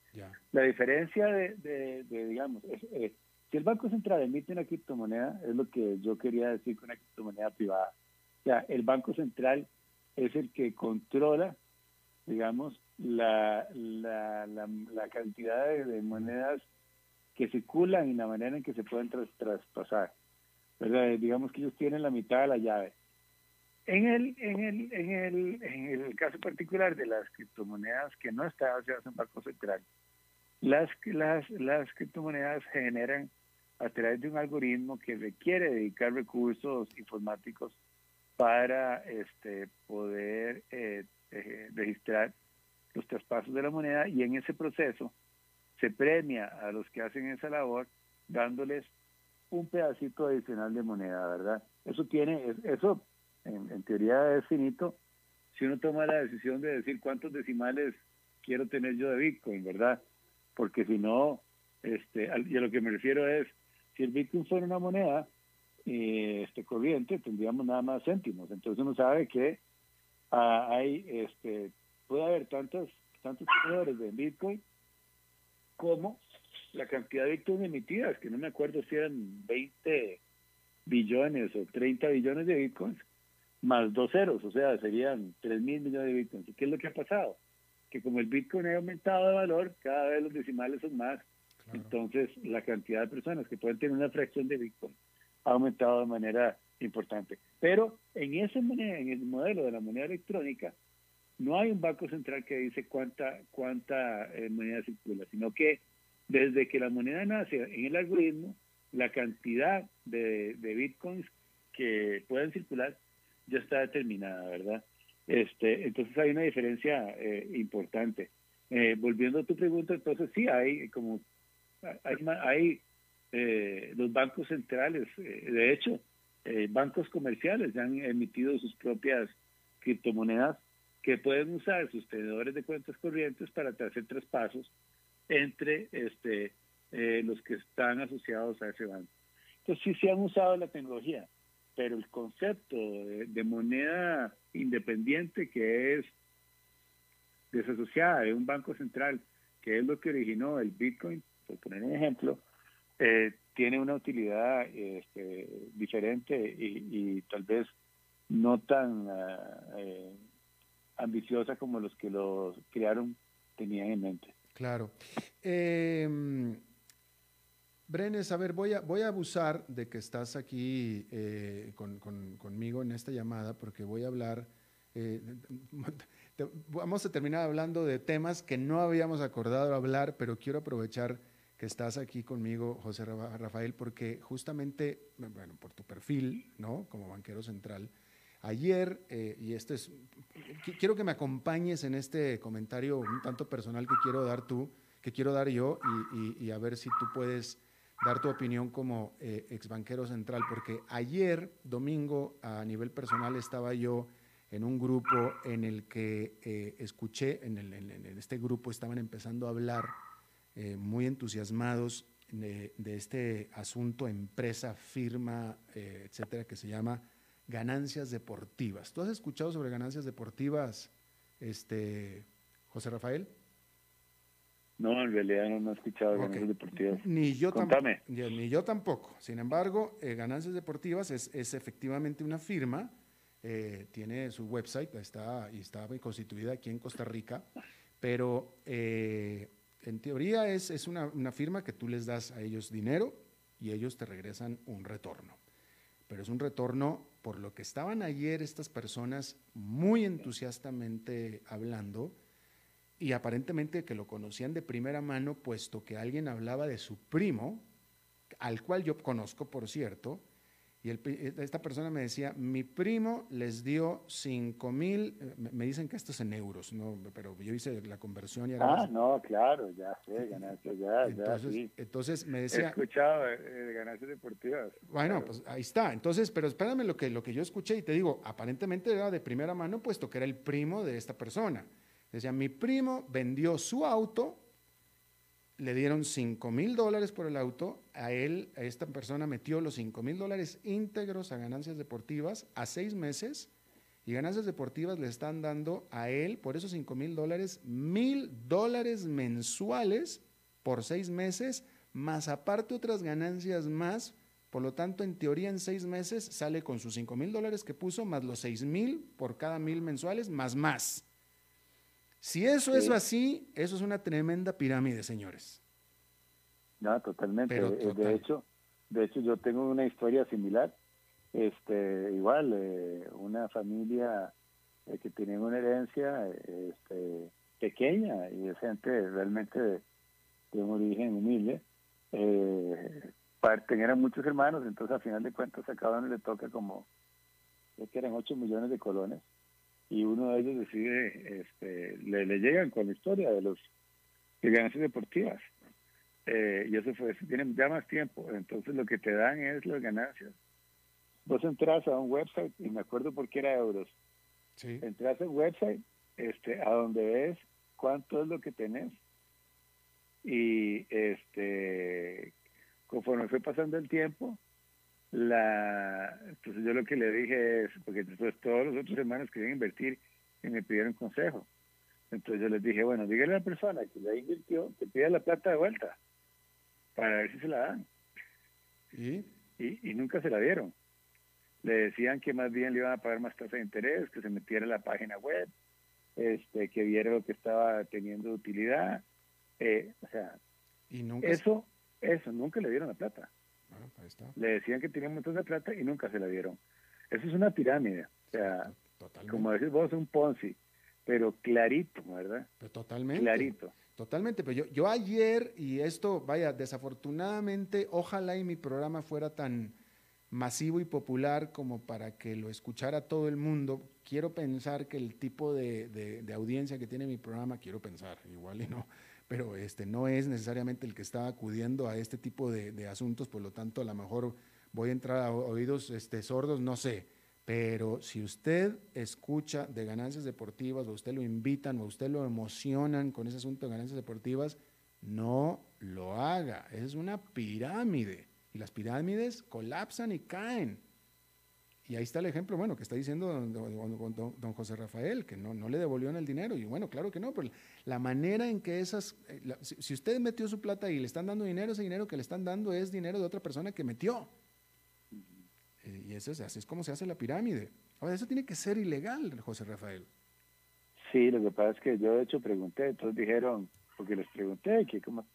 La diferencia de, de, digamos, es, eh, si el Banco Central emite una criptomoneda, es lo que yo quería decir con una criptomoneda privada. O sea, el Banco Central es el que controla, digamos, la, la, la, cantidad de, monedas que circulan y la manera en que se pueden traspasar. ¿verdad? Digamos que ellos tienen la mitad de la llave en el, en el, en el, en el caso particular de las criptomonedas que no están asociadas en Banco Central, las, las, las criptomonedas generan a través de un algoritmo que requiere dedicar recursos informáticos para este, poder eh, eh, registrar los traspasos de la moneda y en ese proceso se premia a los que hacen esa labor dándoles un pedacito adicional de moneda, ¿verdad? Eso tiene, eso en, teoría es finito, si uno toma la decisión de decir cuántos decimales quiero tener yo de Bitcoin, ¿verdad? Porque si no, este, y a lo que me refiero es, si el Bitcoin fuera una moneda eh, este, corriente, tendríamos nada más céntimos. Entonces uno sabe que ah, hay, este, puede haber tantos, tantos de Bitcoin como la cantidad de Bitcoin emitidas, que no me acuerdo si eran 20 billones o 30 billones de Bitcoins, más dos ceros, o sea, serían 3 mil millones de bitcoins. ¿Y qué es lo que ha pasado? Que como el bitcoin ha aumentado de valor, cada vez los decimales son más. Entonces, la cantidad de personas que pueden tener una fracción de bitcoin ha aumentado de manera importante. Pero en ese en el modelo de la moneda electrónica, no hay un banco central que dice cuánta cuánta eh, moneda circula, sino que desde que la moneda nace en el algoritmo, la cantidad de, bitcoins que pueden circular ya está determinada, ¿verdad? Este, entonces hay una diferencia eh, importante. Eh, volviendo a tu pregunta, entonces sí hay como hay, hay eh, los bancos centrales, de hecho, bancos comerciales ya han emitido sus propias criptomonedas que pueden usar sus tenedores de cuentas corrientes para hacer traspasos entre este, eh, los que están asociados a ese banco. Entonces sí se han usado la tecnología, pero el concepto de, moneda independiente que es desasociada de un banco central, que es lo que originó el Bitcoin, por poner un ejemplo, eh, tiene una utilidad este, diferente y, tal vez no tan ah, eh, ambiciosa como los que lo crearon tenían en mente. Claro. Eh, Brenes, a ver, voy a, voy a abusar de que estás aquí eh, conmigo en esta llamada porque voy a hablar, eh, vamos a terminar hablando de temas que no habíamos acordado hablar, pero quiero aprovechar que estás aquí conmigo, José Rafael, porque justamente, bueno, por tu perfil, ¿no? Como banquero central, ayer, eh, y esto es, quiero que me acompañes en este comentario un tanto personal que quiero dar tú, que quiero dar yo, y a ver si tú puedes dar tu opinión como eh, ex banquero central, porque ayer, domingo, a nivel personal, estaba yo en un grupo en el que eh, escuché, en, este grupo estaban empezando a hablar muy entusiasmados de, este asunto, empresa, firma, etcétera, que se llama ganancias deportivas. ¿Tú has escuchado sobre ganancias deportivas, este, José Rafael? No, en realidad no, he escuchado ganancias deportivas. Ni yo, ni yo tampoco. Sin embargo, eh, Ganancias Deportivas es, es, efectivamente una firma, eh, tiene su website, está, y está constituida aquí en Costa Rica, pero eh, en teoría es, es una, una, firma que tú les das a ellos dinero y ellos te regresan un retorno. Pero es un retorno por lo que estaban ayer estas personas muy entusiastamente hablando, y aparentemente que lo conocían de primera mano, puesto que alguien hablaba de su primo, al cual yo conozco, por cierto, y esta persona me decía, mi primo les dio 5 mil, eh, me dicen que esto es en euros, ¿no? pero yo hice la conversión y Ah, no, claro, ya sé, ganancias, ya, entonces, ya, Entonces me decía... He escuchado de, ganancias deportivas. Bueno, pues ahí está. Entonces, pero espérame lo que, lo que yo escuché y te digo, aparentemente era de primera mano, puesto que era el primo de esta persona. Decía, mi primo vendió su auto, le dieron 5 mil dólares por el auto, a él, a esta persona metió los 5 mil dólares íntegros a ganancias deportivas a seis meses y ganancias deportivas le están dando a él por esos 5 mil dólares mil dólares mensuales por seis meses, más aparte otras ganancias más. Por lo tanto, en teoría, en seis meses sale con sus 5 mil dólares que puso, más los 6 mil por cada mil mensuales, más más. Si eso es así, eso es una tremenda pirámide, señores. No, totalmente. Eh, de hecho, de hecho yo tengo una historia similar. Este, igual, eh, una familia eh, que tenía una herencia este, pequeña y es gente realmente de, un origen humilde. Eh, eran muchos hermanos, entonces al final de cuentas a cada uno le toca como, creo que eran 8 millones de colones y uno de ellos decide, este, le, llegan con la historia de los de ganancias deportivas. Eh, y eso fue, tienen ya más tiempo, entonces lo que te dan es las ganancias. Vos entras a un website, y me acuerdo porque era euros, sí. entras a un website este, a donde ves cuánto es lo que tenés. Y este conforme fue pasando el tiempo, la entonces yo lo que le dije es porque entonces todos los otros hermanos querían invertir y me pidieron consejo. Entonces yo les dije bueno dígale a la persona que ya invirtió que pida la plata de vuelta para ver si se la dan y y, nunca se la dieron. Le decían que más bien le iban a pagar más tasa de interés que se metiera en la página web este que viera lo que estaba teniendo utilidad eh, o sea ¿Y nunca eso eso nunca le dieron la plata le decían que tenía un montón de plata y nunca se la dieron. Eso es una pirámide. O sea, como decís vos, un Ponzi. pero clarito, ¿verdad? Pero totalmente. Clarito. Totalmente, pero yo, yo ayer, y esto, vaya, desafortunadamente, ojalá y mi programa fuera tan masivo y popular como para que lo escuchara todo el mundo. Quiero pensar que el tipo de, de, audiencia que tiene mi programa, quiero pensar, igual y no, pero este, no es necesariamente el que está acudiendo a este tipo de, asuntos, por lo tanto, a lo mejor voy a entrar a oídos este, sordos, no sé. Pero si usted escucha de ganancias deportivas, o usted lo invitan, o usted lo emocionan con ese asunto de ganancias deportivas, no lo haga. Es una pirámide. Y las pirámides colapsan y caen. Y ahí está el ejemplo, bueno, que está diciendo don, José Rafael, que no, no le devolvieron el dinero. Y bueno, claro que no, pero la manera en que esas, eh, si, usted metió su plata y le están dando dinero, ese dinero que le están dando es dinero de otra persona que metió. Y eso es, así es como se hace la pirámide. Ahora, eso tiene que ser ilegal, José Rafael. Sí, lo que pasa es que yo de hecho pregunté, entonces dijeron, porque les pregunté que como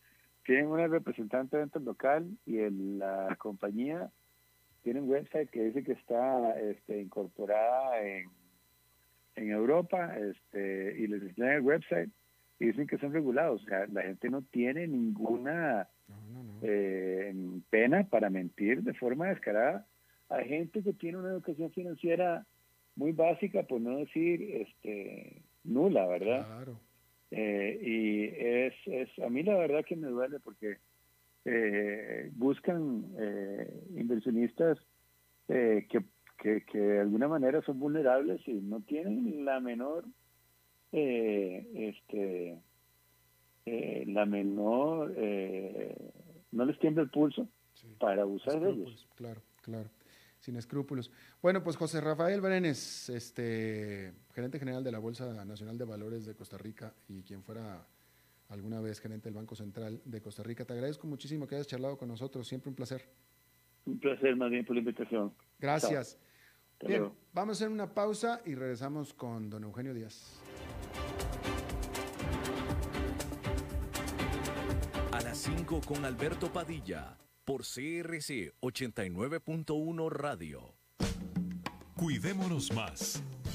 tienen una representante dentro del local y la compañía tiene un website que dice que está este, incorporada en, en Europa este, y les enseñan el website y dicen que son regulados. O sea, la gente no tiene ninguna eh, pena para mentir de forma descarada hay gente que tiene una educación financiera muy básica, por no decir este nula, ¿verdad? Claro. Eh, y es, es, a mí la verdad que me duele porque eh, buscan eh, inversionistas que, que, que, de alguna manera son vulnerables y no tienen la menor, este, la menor, no les tiembla el pulso para abusar de ellos. Claro, claro sin escrúpulos. Bueno, pues José Rafael Brenes, este, gerente general de la Bolsa Nacional de Valores de Costa Rica y quien fuera alguna vez gerente del Banco Central de Costa Rica, te agradezco muchísimo que hayas charlado con nosotros, siempre un placer. Un placer más bien por la invitación. Gracias. Bien, vamos a hacer una pausa y regresamos con don Eugenio Díaz. A las 5 con Alberto Padilla por CRC 89.1 Radio. Cuidémonos más.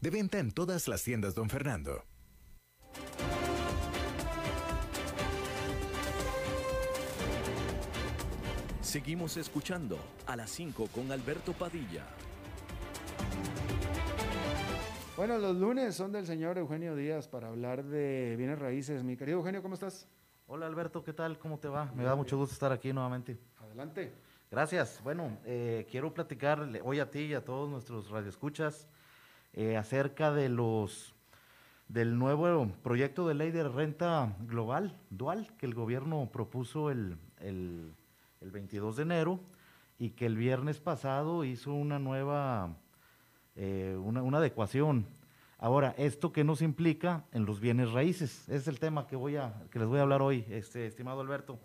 De venta en todas las tiendas, don Fernando. Seguimos escuchando a las 5 con Alberto Padilla. Bueno, los lunes son del señor Eugenio Díaz para hablar de bienes raíces. Mi querido Eugenio, ¿cómo estás? Hola Alberto, ¿qué tal? ¿Cómo te va? Me da mucho gusto estar aquí nuevamente. Adelante. Gracias. Bueno, eh, quiero platicar hoy a ti y a todos nuestros radioescuchas eh, acerca de los del nuevo proyecto de ley de renta global, dual, que el gobierno propuso el, el, 22 de enero y que el viernes pasado hizo una nueva, eh, una, adecuación. Ahora, ¿esto qué nos implica en los bienes raíces? es el tema que, voy a, que les voy a hablar hoy, este, estimado Alberto.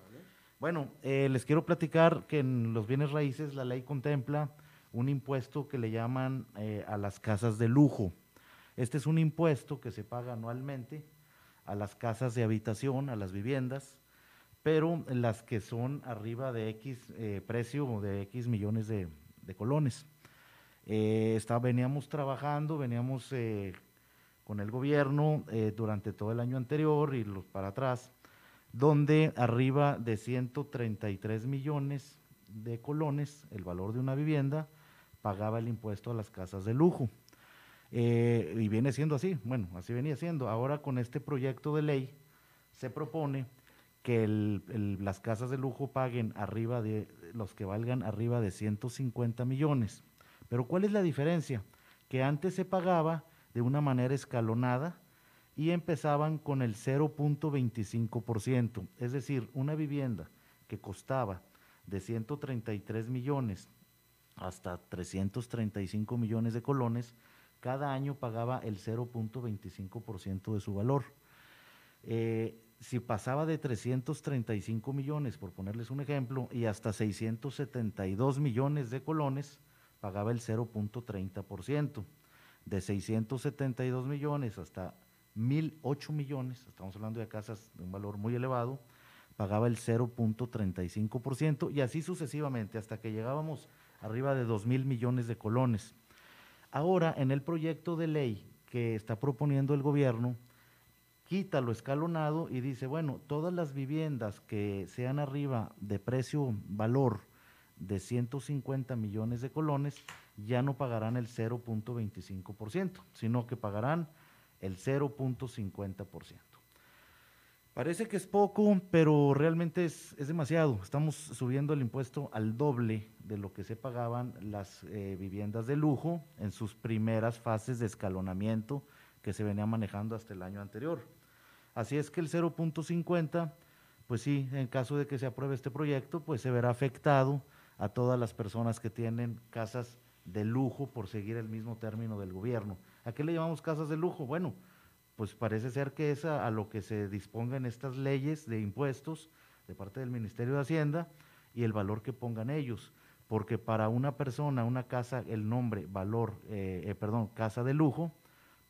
Bueno, eh, les quiero platicar que en los bienes raíces la ley contempla un impuesto que le llaman eh, a las casas de lujo. Este es un impuesto que se paga anualmente a las casas de habitación, a las viviendas, pero las que son arriba de X eh, precio de X millones de, colones. Eh, veníamos trabajando, veníamos con el gobierno durante todo el año anterior y los para atrás, donde arriba de 133 millones de colones, el valor de una vivienda, pagaba el impuesto a las casas de lujo. y viene siendo así, bueno, así venía siendo. Ahora con este proyecto de ley se propone que las casas de lujo paguen arriba de los que valgan arriba de 150 millones. Pero ¿cuál es la diferencia? Que antes se pagaba de una manera escalonada y empezaban con el 0.25%, es decir, una vivienda que costaba de 133 millones hasta 335 millones de colones, cada año pagaba el 0.25% de su valor. Eh, si pasaba de 335 millones, por ponerles un ejemplo, y hasta 672 millones de colones, pagaba el 0.30%. De 672 millones hasta 1.008 millones, estamos hablando de casas de un valor muy elevado, pagaba el 0.35% y así sucesivamente hasta que llegábamos arriba de 2.000 millones de colones. Ahora, en el proyecto de ley que está proponiendo el gobierno, quita lo escalonado y dice, bueno, todas las viviendas que sean arriba de precio, valor de 150 millones de colones, ya no pagarán el 0.25%, sino que pagarán el 0.50%. Parece que es poco, pero realmente es, demasiado. Estamos subiendo el impuesto al doble de lo que se pagaban las eh, viviendas de lujo en sus primeras fases de escalonamiento que se venía manejando hasta el año anterior. Así es que el 0.50, pues sí, en caso de que se apruebe este proyecto, pues se verá afectado a todas las personas que tienen casas de lujo por seguir el mismo término del gobierno. ¿A qué le llamamos casas de lujo? Bueno, pues parece ser que es a, lo que se disponga en estas leyes de impuestos de parte del Ministerio de Hacienda y el valor que pongan ellos. Porque para una persona, una casa, el nombre, valor, eh, eh, perdón, casa de lujo,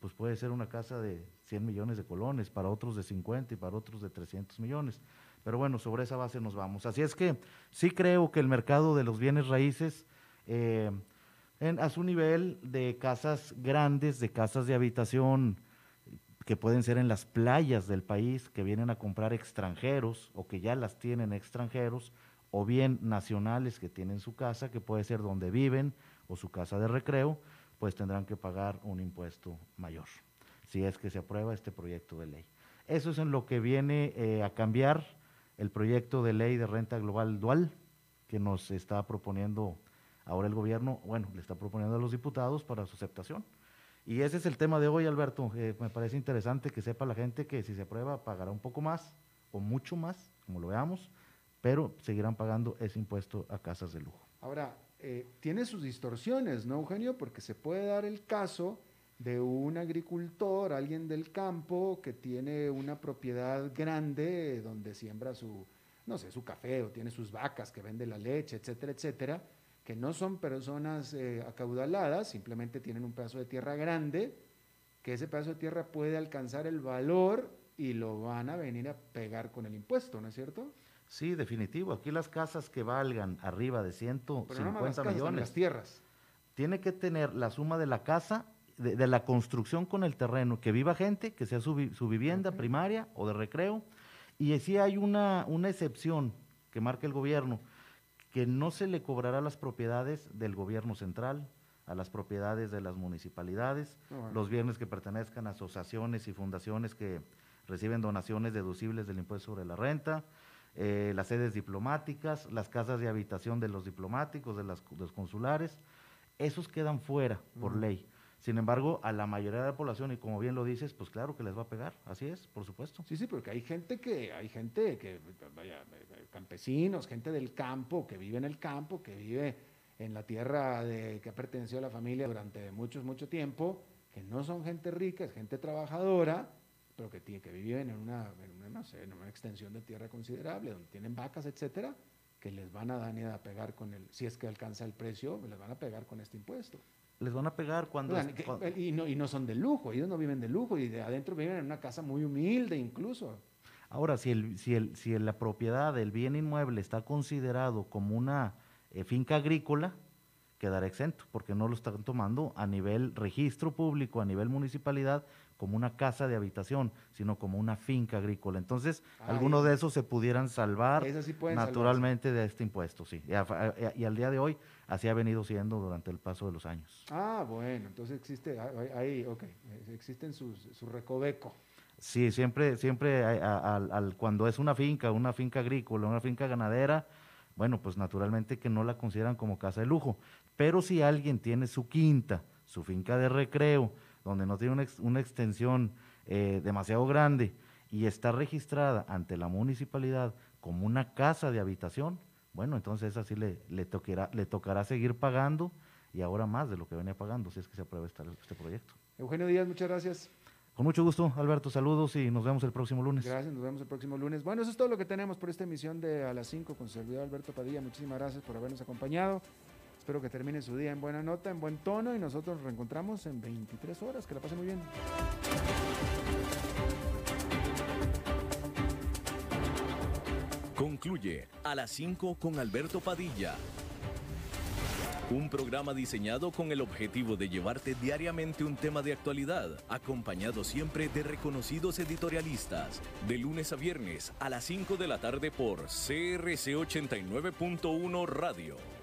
pues puede ser una casa de 100 millones de colones, para otros de 50 y para otros de 300 millones. Pero bueno, sobre esa base nos vamos. Así es que sí creo que el mercado de los bienes raíces, eh, a su nivel de casas grandes, de casas de habitación, que pueden ser en las playas del país, que vienen a comprar extranjeros o que ya las tienen extranjeros, o bien nacionales que tienen su casa, que puede ser donde viven o su casa de recreo, pues tendrán que pagar un impuesto mayor, si es que se aprueba este proyecto de ley. Eso es en lo que viene eh, a cambiar el proyecto de ley de renta global dual que nos está proponiendo ahora el gobierno, bueno, le está proponiendo a los diputados para su aceptación. Y ese es el tema de hoy, Alberto. Eh, me parece interesante que sepa la gente que si se aprueba pagará un poco más o mucho más, como lo veamos, pero seguirán pagando ese impuesto a casas de lujo. Ahora, eh, tiene sus distorsiones, ¿no, Eugenio? Porque se puede dar el caso de un agricultor, alguien del campo que tiene una propiedad grande donde siembra su, no sé, su café o tiene sus vacas que vende la leche, etcétera, etcétera, que no son personas eh, acaudaladas, simplemente tienen un pedazo de tierra grande, que ese pedazo de tierra puede alcanzar el valor y lo van a venir a pegar con el impuesto, ¿no es cierto? Sí, definitivo. Aquí las casas que valgan arriba de 150 millones. Las tierras. Tiene que tener la suma de la casa, de, la construcción con el terreno, que viva gente, que sea su, vivienda primaria o de recreo. Y si hay una, una excepción que marca el gobierno, que no se le cobrará las propiedades del gobierno central, a las propiedades de las municipalidades, ah, los bienes que pertenezcan a asociaciones y fundaciones que reciben donaciones deducibles del impuesto sobre la renta, eh, las sedes diplomáticas, las casas de habitación de los diplomáticos, de, las, los consulares, esos quedan fuera por ley. Sin embargo, a la mayoría de la población, y como bien lo dices, pues claro que les va a pegar, así es, por supuesto. Sí, sí, porque hay gente que, hay gente que, vaya, campesinos, gente del campo, que vive en el campo, que vive en la tierra de, que ha pertenecido a la familia durante mucho, mucho tiempo, que no son gente rica, es gente trabajadora, pero que, tiene, que viven en una, en una, extensión de tierra considerable, donde tienen vacas, etcétera, que les van a dar a pegar con el, si es que alcanza el precio, les van a pegar con este impuesto. Les van a pegar cuando... y, no, y no son de lujo, ellos no viven de lujo, y de adentro viven en una casa muy humilde incluso. Ahora, si, el, si, el, si la propiedad del bien inmueble está considerado como una eh, finca agrícola, quedará exento, porque no lo están tomando a nivel registro público, a nivel municipalidad, como una casa de habitación, sino como una finca agrícola. Entonces, algunos de esos se pudieran salvar naturalmente de este impuesto, sí. Y, al día de hoy, así ha venido siendo durante el paso de los años. Ah, bueno, entonces existe, ahí, ok, existen sus, su recoveco. Sí, siempre, siempre al, cuando es una finca, una finca agrícola, una finca ganadera, bueno, pues naturalmente que no la consideran como casa de lujo. Pero si alguien tiene su quinta, su finca de recreo, donde no tiene una, extensión eh, demasiado grande y está registrada ante la municipalidad como una casa de habitación, bueno, entonces así le, le, tocará, le tocará seguir pagando y ahora más de lo que venía pagando si es que se aprueba este, este proyecto. Eugenio Díaz, muchas gracias. Con mucho gusto, Alberto, saludos y nos vemos el próximo lunes. Gracias, nos vemos el próximo lunes. Bueno, eso es todo lo que tenemos por esta emisión de A las 5 con servidor Alberto Padilla. Muchísimas gracias por habernos acompañado. Espero que termine su día en buena nota, en buen tono y nosotros nos reencontramos en 23 horas. Que la pase muy bien. Concluye A las 5 con Alberto Padilla un programa diseñado con el objetivo de llevarte diariamente un tema de actualidad, acompañado siempre de reconocidos editorialistas, de lunes a viernes a las 5 de la tarde por CRC 89.1 Radio,